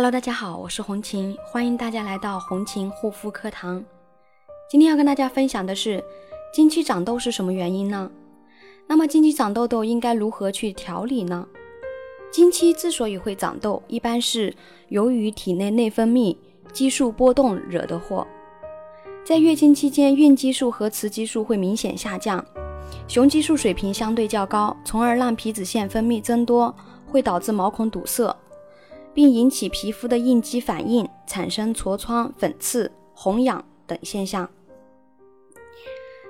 Hello，大家好，我是红琴，欢迎大家来到红琴护肤课堂。今天要跟大家分享的是，经期长痘是什么原因呢？那么经期长痘痘应该如何去调理呢？经期之所以会长痘，一般是由于体内内分泌激素波动惹的祸。在月经期间，孕激素和雌激素会明显下降，雄激素水平相对较高，从而让皮脂腺分泌增多，会导致毛孔堵塞。并引起皮肤的应激反应，产生痤疮、粉刺、红痒等现象。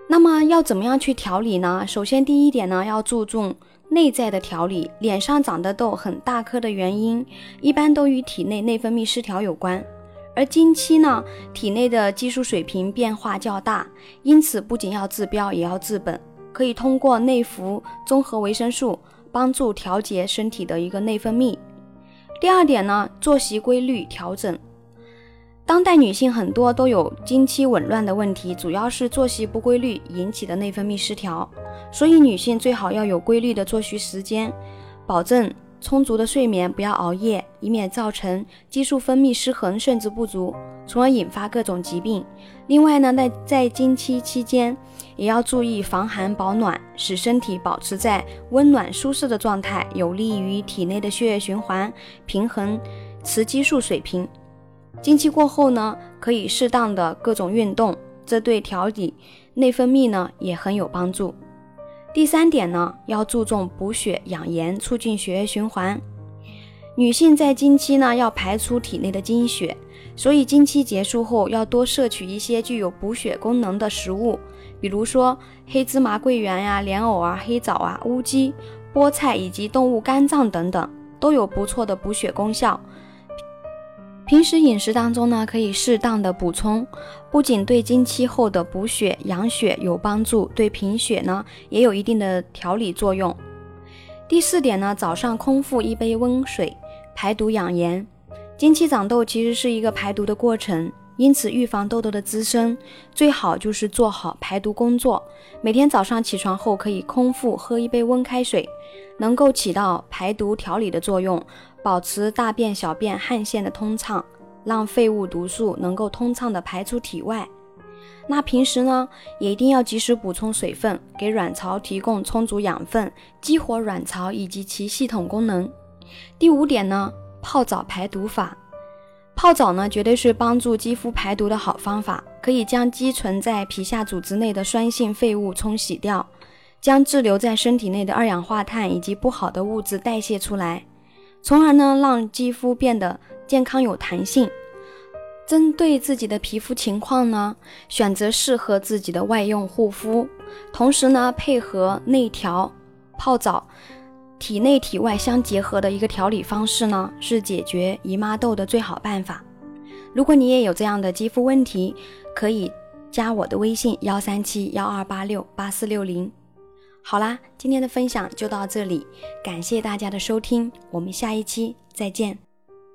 那么要怎么样去调理呢？首先，第一点呢，要注重内在的调理。脸上长的痘很大颗的原因，一般都与体内内分泌失调有关。而经期呢，体内的激素水平变化较大，因此不仅要治标，也要治本。可以通过内服综合维生素，帮助调节身体的一个内分泌。第二点呢，作息规律调整。当代女性很多都有经期紊乱的问题，主要是作息不规律引起的内分泌失调。所以女性最好要有规律的作息时间，保证充足的睡眠，不要熬夜，以免造成激素分泌失衡甚至不足。从而引发各种疾病。另外呢，在在经期期间，也要注意防寒保暖，使身体保持在温暖舒适的状态，有利于体内的血液循环，平衡雌激素水平。经期过后呢，可以适当的各种运动，这对调理内分泌呢也很有帮助。第三点呢，要注重补血养颜，促进血液循环。女性在经期呢，要排出体内的经血。所以经期结束后要多摄取一些具有补血功能的食物，比如说黑芝麻、桂圆呀、莲藕啊、黑枣啊、乌鸡、菠菜以及动物肝脏等等，都有不错的补血功效。平时饮食当中呢，可以适当的补充，不仅对经期后的补血养血有帮助，对贫血呢也有一定的调理作用。第四点呢，早上空腹一杯温水，排毒养颜。经期长痘其实是一个排毒的过程，因此预防痘痘的滋生，最好就是做好排毒工作。每天早上起床后可以空腹喝一杯温开水，能够起到排毒调理的作用，保持大便、小便、汗腺的通畅，让废物毒素能够通畅的排出体外。那平时呢，也一定要及时补充水分，给卵巢提供充足养分，激活卵巢以及其系统功能。第五点呢。泡澡排毒法，泡澡呢绝对是帮助肌肤排毒的好方法，可以将积存在皮下组织内的酸性废物冲洗掉，将滞留在身体内的二氧化碳以及不好的物质代谢出来，从而呢让肌肤变得健康有弹性。针对自己的皮肤情况呢，选择适合自己的外用护肤，同时呢配合内调泡澡。体内体外相结合的一个调理方式呢，是解决姨妈痘的最好办法。如果你也有这样的肌肤问题，可以加我的微信幺三七幺二八六八四六零。好啦，今天的分享就到这里，感谢大家的收听，我们下一期再见。